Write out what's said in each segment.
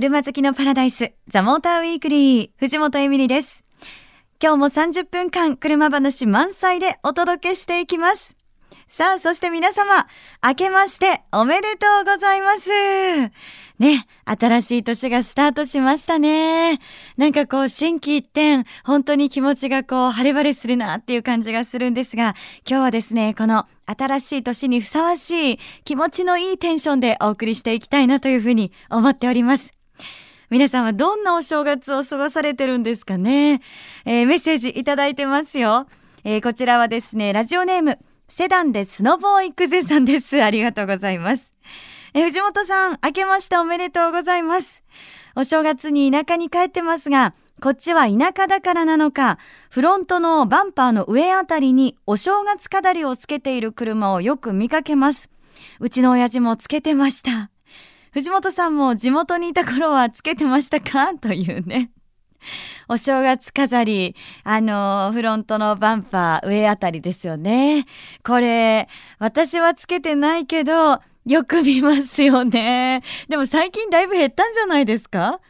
車好きのパラダイス、ザ・モーターウィークリー、藤本エミリです。今日も30分間車話満載でお届けしていきます。さあ、そして皆様、明けましておめでとうございます。ね、新しい年がスタートしましたね。なんかこう、心機一転、本当に気持ちがこう、晴れ晴れするなっていう感じがするんですが、今日はですね、この新しい年にふさわしい気持ちのいいテンションでお送りしていきたいなというふうに思っております。皆さんはどんなお正月を過ごされてるんですかね、えー、メッセージいただいてますよ。えー、こちらはですね、ラジオネーム、セダンでスノボー行くぜさんです。ありがとうございます。え藤本さん、明けましておめでとうございます。お正月に田舎に帰ってますが、こっちは田舎だからなのか、フロントのバンパーの上あたりにお正月飾りをつけている車をよく見かけます。うちの親父もつけてました。藤本さんも地元にいた頃はつけてましたか？というね。お正月飾り、あの、フロントのバンパー上あたりですよね。これ、私はつけてないけど、よく見ますよね。でも最近だいぶ減ったんじゃないですか？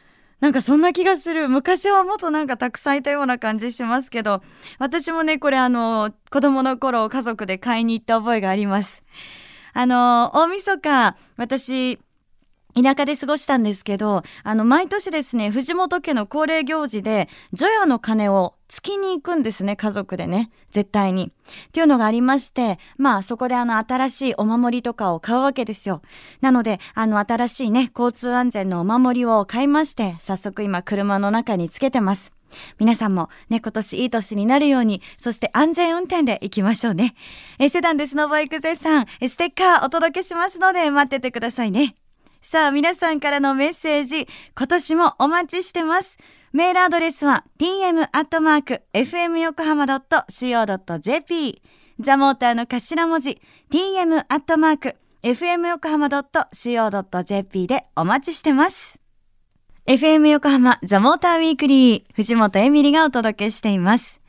なんかそんな気がする。昔はもっとなんかたくさんいたような感じしますけど、私もね、これあの、子供の頃家族で買いに行った覚えがあります。あの、大晦日、私、田舎で過ごしたんですけど、あの、毎年ですね、藤本家の恒例行事で、除夜の鐘を月に行くんですね、家族でね。絶対に。っていうのがありまして、まあそこであの新しいお守りとかを買うわけですよ。なので、あの新しいね、交通安全のお守りを買いまして、早速今車の中につけてます。皆さんもね、今年いい年になるように、そして安全運転で行きましょうね。え、セダンでスノボ行くぜさん、ステッカーお届けしますので待っててくださいね。さあ、皆さんからのメッセージ、今年もお待ちしてます。メールアドレスは tm.fmyokohama.co.jp ザモーターの頭文字 tm.fmyokohama.co.jp でお待ちしてます。FM 横浜ザモーターウィークリー藤本エミリがお届けしています。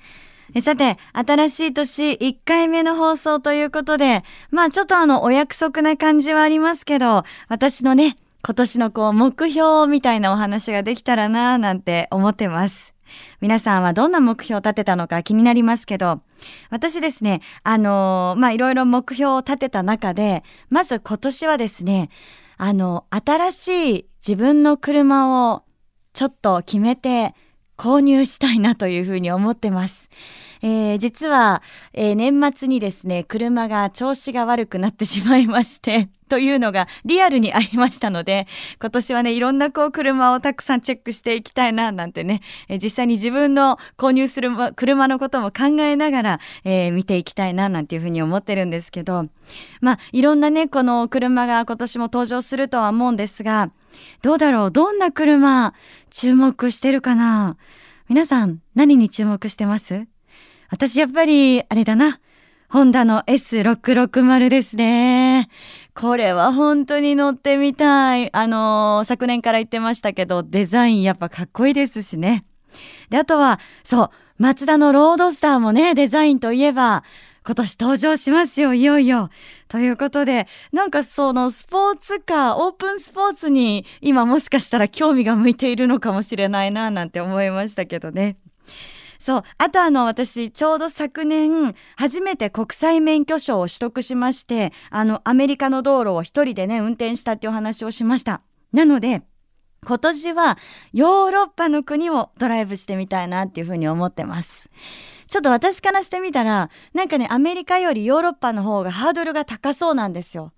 さて、新しい年1回目の放送ということで、まあちょっとあのお約束な感じはありますけど、私のね、今年のこう目標みたいなお話ができたらなぁなんて思ってます。皆さんはどんな目標を立てたのか気になりますけど、私ですね、あのー、まあいろいろ目標を立てた中で、まず今年はですね、あの、新しい自分の車をちょっと決めて購入したいなというふうに思ってます。えー、実は、えー、年末にですね、車が調子が悪くなってしまいまして、というのがリアルにありましたので、今年はね、いろんなこう車をたくさんチェックしていきたいな、なんてね、えー、実際に自分の購入する車のことも考えながら、えー、見ていきたいな、なんていうふうに思ってるんですけど、まあ、いろんなね、この車が今年も登場するとは思うんですが、どうだろう？どんな車？注目してるかな？皆さん何に注目してます？私やっぱり、あれだな。ホンダの S660 ですね。これは本当に乗ってみたい。あのー、昨年から言ってましたけど、デザインやっぱかっこいいですしね。で、あとは、そう、マツダのロードスターもね、デザインといえば、今年登場しますよ、いよいよ。ということで、なんかそのスポーツカー、オープンスポーツに今もしかしたら興味が向いているのかもしれないな、なんて思いましたけどね。そう。あとあの、私、ちょうど昨年、初めて国際免許証を取得しまして、あの、アメリカの道路を一人でね、運転したっていうお話をしました。なので、今年はヨーロッパの国をドライブしてみたいなっていうふうに思ってます。ちょっと私からしてみたら、なんかね、アメリカよりヨーロッパの方がハードルが高そうなんですよ。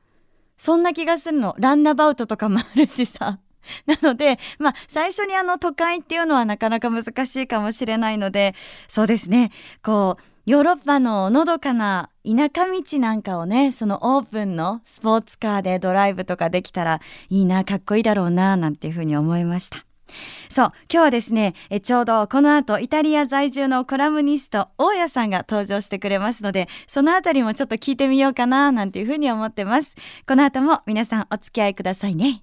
そんな気がするの。ランナバウトとかもあるしさ。なので、まあ、最初にあの都会っていうのはなかなか難しいかもしれないので、そうですね、こう、ヨーロッパののどかな田舎道なんかをね、そのオープンのスポーツカーでドライブとかできたらいいな、かっこいいだろうな、なんていうふうに思いました。そう、今日はですね、えちょうどこの後イタリア在住のコラムニスト大家さんが登場してくれますので、そのあたりもちょっと聞いてみようかな、なんていうふうに思ってます。この後も皆さんお付き合いくださいね。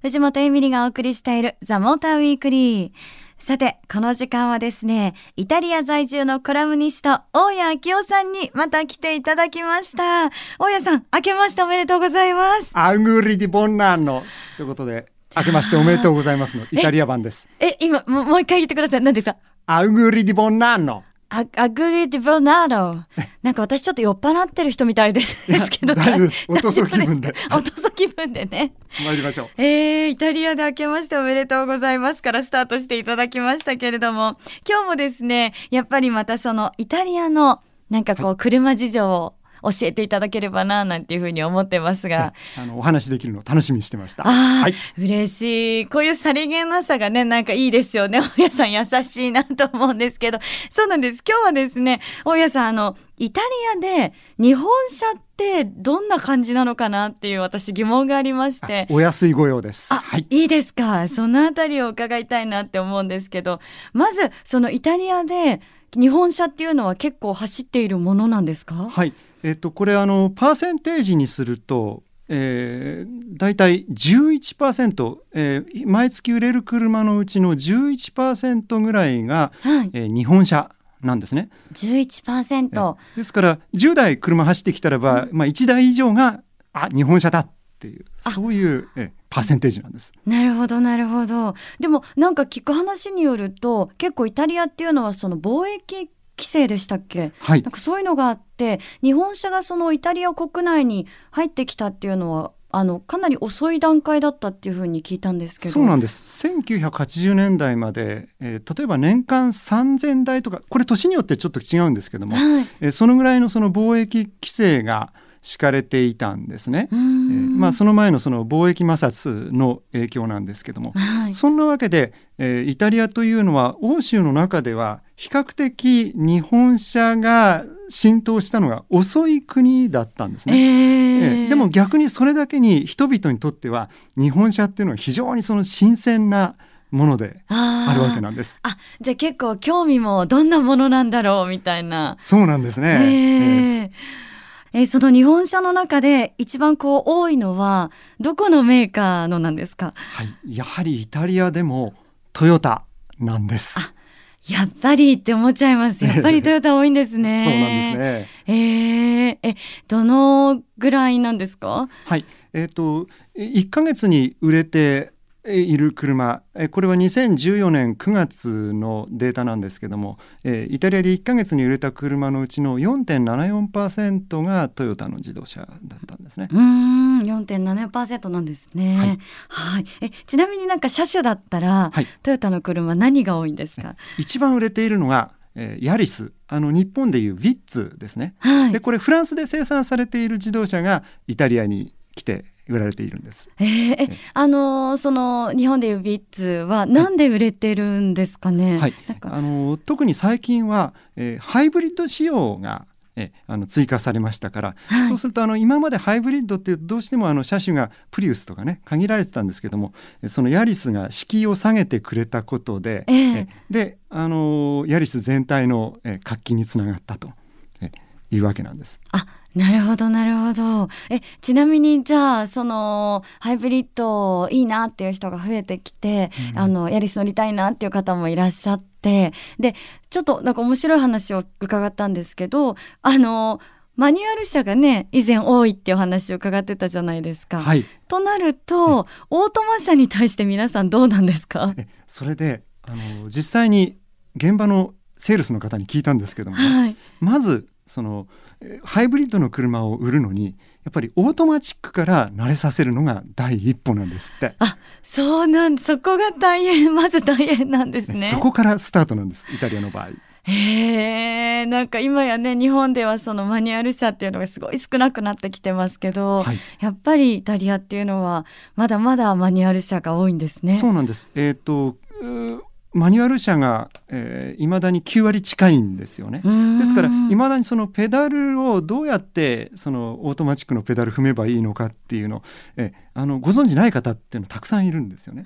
藤本エミリがお送りしているザ・モーターウィークリー。さて、この時間はですね、イタリア在住のコラムニスト、大谷明夫さんにまた来ていただきました。大谷さん、明けましておめでとうございます。アングリディボンナンノということで、明けましておめでとうございますのイタリア版です。え、今、もうもう一回言ってください。何ですか？アウグリディボンナーノ。アアグリディブナード。なんか私ちょっと酔っ払ってる人みたいですですけど。大丈夫ですおとそ気分でおとそ気分でね。参りましょう。えー、イタリアで明けましておめでとうございますからスタートしていただきましたけれども、今日もですね、やっぱりまたそのイタリアのなんかこう車事情を教えていただければななんていうふうに思ってますが、あのお話できるのを楽しみにしてました。はい。嬉しい。こういうさりげなさがね、なんかいいですよね。大家さん優しいなと思うんですけど。そうなんです。今日はですね、大家さん、あの、イタリアで日本車ってどんな感じなのかなっていう私疑問がありまして。お安いご用です。あ、はい。いいですか。そのあたりを伺いたいなって思うんですけど、まず、そのイタリアで日本車っていうのは結構走っているものなんですか？はい。えっとこれあのパーセンテージにすると。えー、だいたい11%、えー、毎月売れる車のうちの11%ぐらいが、はい。えー日本車なんですね。11%。ですから10台車走ってきたらば、まあ、1台以上があ日本車だっていうあそういうえパーセンテージなんです。なるほどなるほどでもなんか聞く話によると結構イタリアっていうのはその貿易規制でしたっけ？はい。なんかそういうのがあって日本車がそのイタリア国内に入ってきたっていうのはあのかなり遅い段階だったっていうふうに聞いたんですけど。そうなんです。1980年代まで、えー例えば年間3000台とかこれ年によってちょっと違うんですけども、はい。えーそのぐらいのその貿易規制が敷かれていたんですね。えーんまあ、その前のその貿易摩擦の影響なんですけども、はいそんなわけで、えーイタリアというのは欧州の中では比較的日本車が浸透したのが遅い国だったんですえね。ーえーでも逆にそれだけに人々にとっては日本車っていうのは非常にその新鮮なものであるわけなんです。あじゃあ結構興味もどんなものなんだろうみたいなそうなんですね。えーえええーその日本車の中で一番こう多いのはどこのメーカーのなんですか？はい、やはりイタリアでもトヨタなんです。やっぱりって思っちゃいます。やっぱりトヨタ多いんですね。そうなんです。ね。えー、え、どのぐらいなんですか？はい、えっ、と1ヶ月に売れている車、えーこれは2014年9月のデータなんですけども、えーイタリアで1ヶ月に売れた車のうちの4.74%がトヨタの自動車だったんですね。うーん、4.7%なんですね。ははいい。え、ちなみになんか車種だったら、はいトヨタの車何が多いんですか？一番売れているのが、えーヤリスあの日本でいうヴィッツですね。はいで。これフランスで生産されている自動車がイタリアに来て売られているんです。えーえ、あのーその日本でいうビッツはなんで売れてるんですかね？はいあの特に最近は、えーハイブリッド仕様が、えーあの追加されましたから、はいそうするとあの今までハイブリッドってどうしてもあの車種がプリウスとかね限られてたんですけどもえーそのヤリスが敷居を下げてくれたことで、えええーであのヤリス全体の、えー活気につながったと、えーいうわけなんです。あなるほどなるほど。えちなみにじゃあそのハイブリッドいいなっていう人が増えてきて、うん。あのヤリス乗りたいなっていう方もいらっしゃってでちょっとなんか面白い話を伺ったんですけどあのマニュアル車がね依然多いっていうお話を伺ってたじゃないですか。はい、となるとオートマ車に対して皆さんどうなんですか？えそれであの実際に現場のセールスの方に聞いたんですけどもね、はい。まずそのえーハイブリッドの車を売るのにやっぱりオートマチックから慣れさせるのが第一歩なんですって、あそうなんそこが大変まず大変なんですね。そこからスタートなんですイタリアの場合へえなんか今やね日本ではそのマニュアル車っていうのがすごい少なくなってきてますけど、はいやっぱりイタリアっていうのはまだまだマニュアル車が多いんですね。そうなんですえっ、ーマニュアル車が、えー、未だに9割近いんですよねですから未だにそのペダルをどうやってそのオートマチックのペダル踏めばいいのかっていうのえあのご存じない方っていうのたくさんいるんですよね。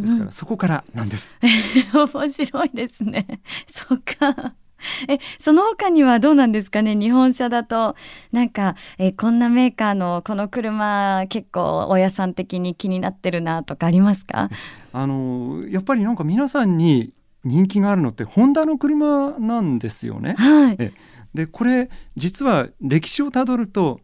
ですからそこからなんです。面白いですね。そっか。え、その他にはどうなんですかね？日本車だと、なんか、え、こんなメーカーのこの車結構親さん的に気になってるなとかありますか？あのやっぱりなんか皆さんに人気があるのってホンダの車なんですよね。はい。えでこれ実は歴史をたどると、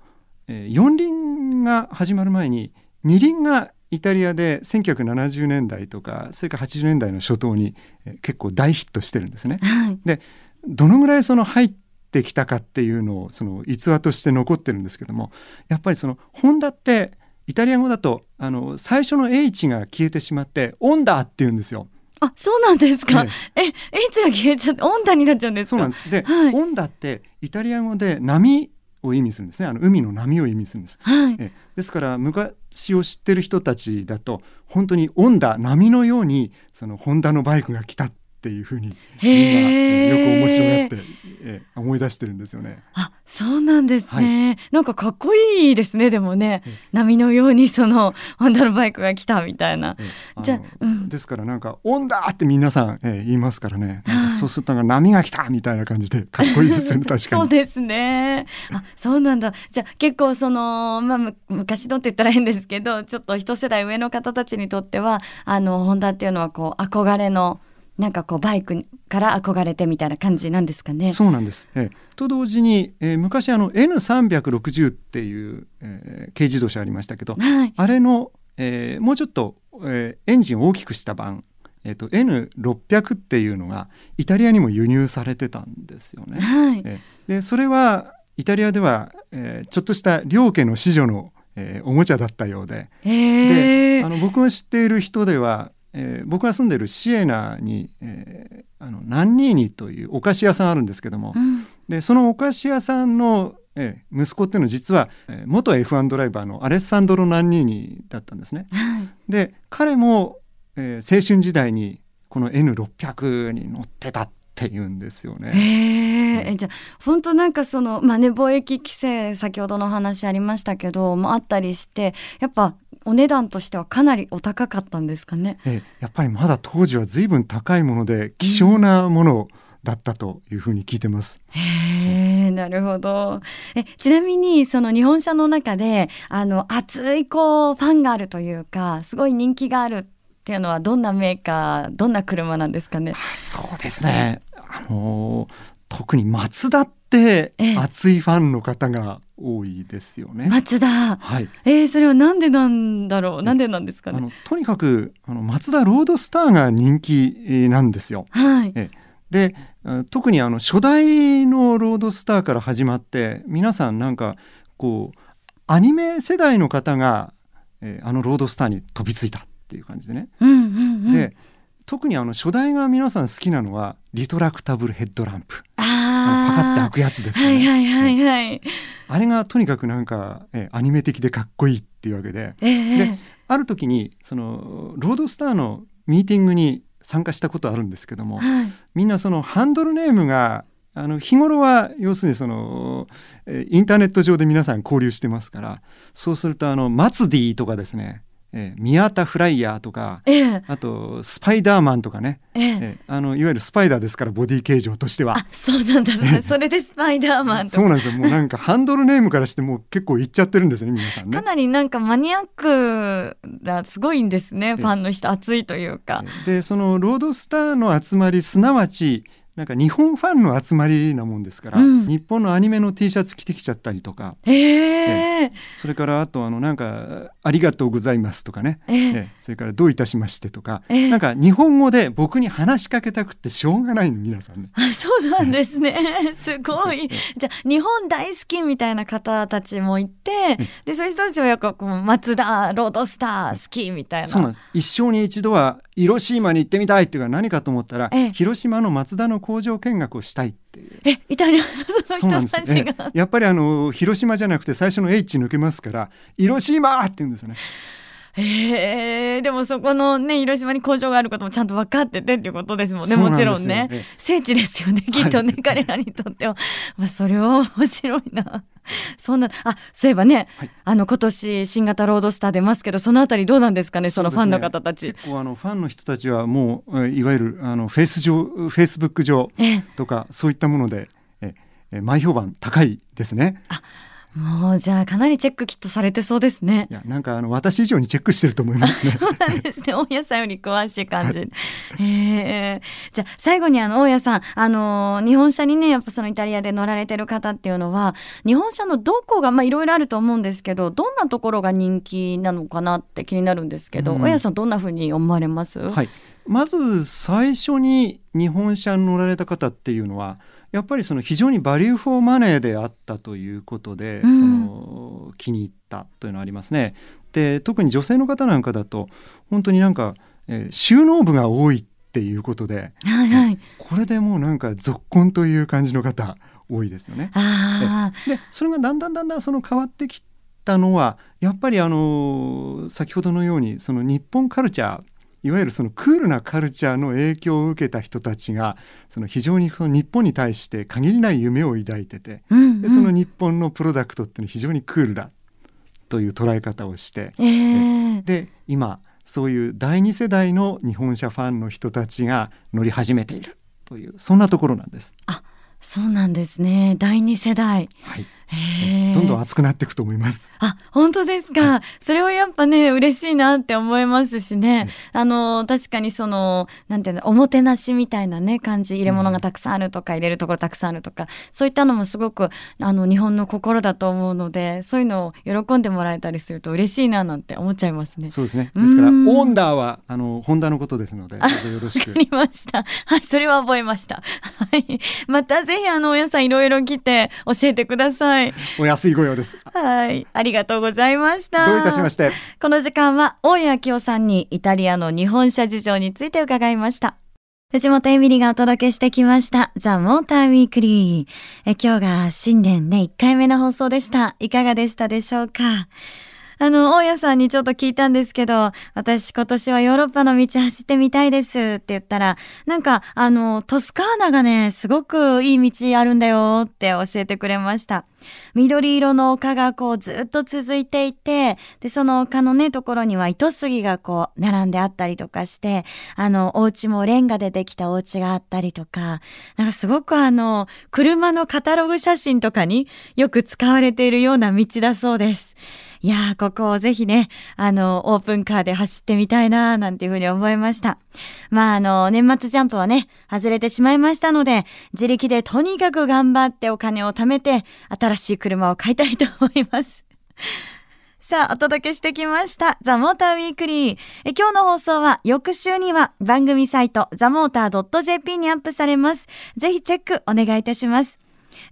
えー四輪が始まる前に二輪がイタリアで1970年代とかそれから80年代の初頭に結構大ヒットしてるんですね。はい、でどのぐらいその入ってきたかっていうのをその逸話として残ってるんですけどもやっぱりそのホンダってイタリア語だとあの最初の H が消えてしまって「オンダ」って言うんですよ。あ、そうなんですか？ええ、H が消えちゃって、オンダになっちゃうんですそうなんです。で、はい、オンダってイタリア語で波を意味するんですね。あの海の波を意味するんです。はい、えですから昔を知ってる人たちだと本当にオンダ波のようにそのホンダのバイクが来たっていうふうに今よく面白がって、え思い出してるんですよね。あそうなんですね、はい、なんかかっこいいですねでもね、波のようにそのホンダのバイクが来たみたいな。じゃうん、ですからなんか「オンだ!」って皆さん、え言いますからね。そうすると波が来たみたいな感じでかっこいいですよね 確かに。そうですね。あそうなんだ。じゃあ結構その、まあ、昔のって言ったら変ですけどちょっと一世代上の方たちにとってはあのホンダっていうのはこう憧れのなんかこうバイクから憧れてみたいな感じなんですかね。そうなんです。えと同時に、えー、昔あの N360 っていう、えー、軽自動車ありましたけど、はい、あれの、えー、もうちょっと、えー、エンジンを大きくした版、えーと、N600 っていうのがイタリアにも輸入されてたんですよね。はい、えー、でそれはイタリアでは、えー、ちょっとした両家の子女の、えー、おもちゃだったようで、えー、であの僕が知っている人ではえー、僕が住んでるシエナに、えー、あのナンニーニというお菓子屋さんあるんですけども、うん、でそのお菓子屋さんの、えー、息子っていうのは実は、えー、元 F1 ドライバーのアレッサンドロ・ナンニーニだったんですね。で彼も、えー、青春時代にこの N600 に乗ってたって言うんですよね。えー、じゃあ本当なんかそのまあね貿易規制先ほどの話ありましたけどもあったりしてやっぱお値段としてはかなりお高かったんですかね。えやっぱりまだ当時は随分高いもので希少なものだったというふうに聞いてます。うん、へえ、なるほど。え、ちなみにその日本車の中であの熱いこうファンがあるというか、すごい人気があるっていうのはどんなメーカー、どんな車なんですかね。そうですね。あの特にマツダって熱いファンの方が多いですよね。マツダ。はい。えー、それはなんでなんだろう？なんでなんですかね？あのとにかくあのマツダロードスターが人気なんですよ。はい。えで特にあの初代のロードスターから始まって皆さんなんかこうアニメ世代の方が、えー、あのロードスターに飛びついたっていう感じでね。うんうんうん、で特にあの初代が皆さん好きなのはリトラクタブルヘッドランプ。あパカって開くやつですね。はいはいはいはい。あれがとにかくなんか、えアニメ的でかっこいいっていうわけで、えー、である時にそのロードスターのミーティングに参加したことあるんですけども、はい、みんなそのハンドルネームがあの日頃は要するにそのインターネット上で皆さん交流してますからそうするとあのマツディとかですねえー、宮田フライヤーとか、ええ、あとスパイダーマンとかね、ええ。あのいわゆるスパイダーですからボディ形状としては。あそうなんだ、それでスパイダーマンそうなんですよ。もうなんかハンドルネームからしてもう結構いっちゃってるんですね皆さんね。かなりなんかマニアックなすごいんですねファンの人熱いというか。でそのロードスターの集まりすなわちなんか日本ファンの集まりなもんですから、うん、日本のアニメの T シャツ着てきちゃったりとか、えー、それからあとあのなんか「ありがとうございます」とかね、えー、それから「どういたしまして」とか、えー、なんか日本語で僕に話しかけたくってしょうがないの皆さんね。あそうなんですね。すごい。じゃあ日本大好きみたいな方たちもいてでそういう人たちはやっぱこう松田ロードスター好きみたいな。そうなんです。一生に一度は広島に行ってみたいっていうか何かと思ったら、広島の松田の工場見学をしたいっていう。えイタリアの人たちが。やっぱりあの広島じゃなくて最初の H 抜けますから広島って言うんですよねえー、でもそこのね広島に工場があることもちゃんと分かっててっていうことですもんね。もちろんね、聖地ですよね。きっとね、はい、彼らにとっては、まあ、それは面白いな。そんなあそういえばね、はい、あの今年新型ロードスター出ますけどそのあたりどうなんですかねそのファンの方たち、ね、結構あのファンの人たちはもういわゆるあのフェイス上フェイスブック上とか、そういったものでええ前評判高いですね。あもうじゃあかなりチェックきっとされてそうですねい。やなんかあの私以上にチェックしてると思いますね。そうなんですね。大家さんより詳しい感じ。へえ。じゃあ最後にあの大家さん、あのー日本車にねやっぱそのイタリアで乗られてる方っていうのは日本車のどこがまあいろいろあると思うんですけど、どんなところが人気なのかなって気になるんですけど、うん大家さんどんな風に思われます？はい、まず最初に日本車に乗られた方っていうのはやっぱりその非常にバリューフォーマネーであったということで、うんその気に入ったというのはありますね。で特に女性の方なんかだと本当になんか、えー収納部が多いっていうことではいはい。これでもうなんか続婚という感じの方多いですよね。あでそれがだんだんだんだんその変わってきたのはやっぱりあの先ほどのようにその日本カルチャーいわゆるそのクールなカルチャーの影響を受けた人たちがその非常にその日本に対して限りない夢を抱いててあ。うん、うん。でその日本のプロダクトっていうのは非常にクールだという捉え方をしてええで今そういう第二世代の日本車ファンの人たちが乗り始めているというそんなところなんです。そうなんですね。第二世代。はい。どんどん熱くなっていくと思います。あ、本当ですか。それはやっぱね、嬉しいなって思いますしね。あの、確かにその、なんていうの、おもてなしみたいなね、感じ、入れ物がたくさんあるとか、入れるところたくさんあるとか、そういったのもすごく、あの、日本の心だと思うので、そういうのを喜んでもらえたりすると嬉しいななんて思っちゃいますね。そうですね。ですから、オうんンダーは、あの、ホンダのことですので、どうぞよろしくわか。りました。はい、それは覚えました。はい。またぜひあの、お野菜いろいろ来て教えてください。お安いご用です。はい。ありがとうございました。どういたしまして。この時間は大谷明夫さんにイタリアの日本車事情について伺いました。藤本エミリがお届けしてきましたザ・モーターウィークリー。え今日が新年ね、1回目の放送でした。いかがでしたでしょうか？あの、大家さんにちょっと聞いたんですけど、私今年はヨーロッパの道走ってみたいですって言ったら、なんか、あの、トスカーナがね、すごくいい道あるんだよって教えてくれました。緑色の丘がこうずっと続いていて、で、その丘のね、ところには糸杉がこう並んであったりとかして、あの、お家もレンガでできたお家があったりとか、なんかすごくあの、車のカタログ写真とかによく使われているような道だそうです。いやー、ここをぜひね、あの、オープンカーで走ってみたいなーなんていうふうに思いました。まあ、あの、年末ジャンプはね、外れてしまいましたので、自力でとにかく頑張ってお金を貯めて、新しい車を買いたいと思います。さあ、お届けしてきました。ザ・モーターウィークリー。え今日の放送は翌週には番組サイトザ・モーター .jp にアップされます。ぜひチェックお願いいたします。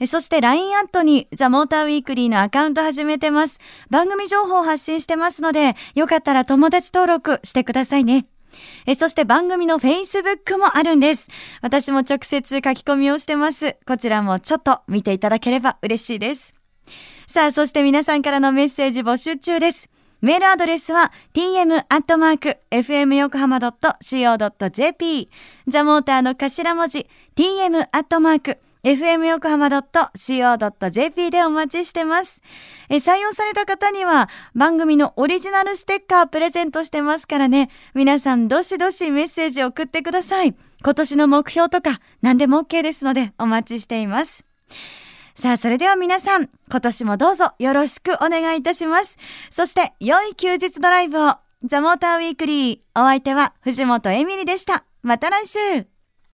そして LINE アットにザ・モーターウィークリーのアカウント始めてます。番組情報を発信してますので、よかったら友達登録してくださいね。えそして番組の Facebook もあるんです。私も直接書き込みをしてます。こちらもちょっと見ていただければ嬉しいです。さあ、そして皆さんからのメッセージ募集中です。メールアドレスは tm.fmyokohama.co.jp ザモーターの頭文字 tm.fmyokohama.co.jp FM 横浜 .co.jp でお待ちしてます。え採用された方には番組のオリジナルステッカープレゼントしてますからね。皆さんどしどしメッセージを送ってください。今年の目標とか何でも OK ですのでお待ちしています。さあ、それでは皆さん、今年もどうぞよろしくお願いいたします。そして、良い休日ドライブを。ザ・モーターウィークリー。お相手は藤本エミリでした。また来週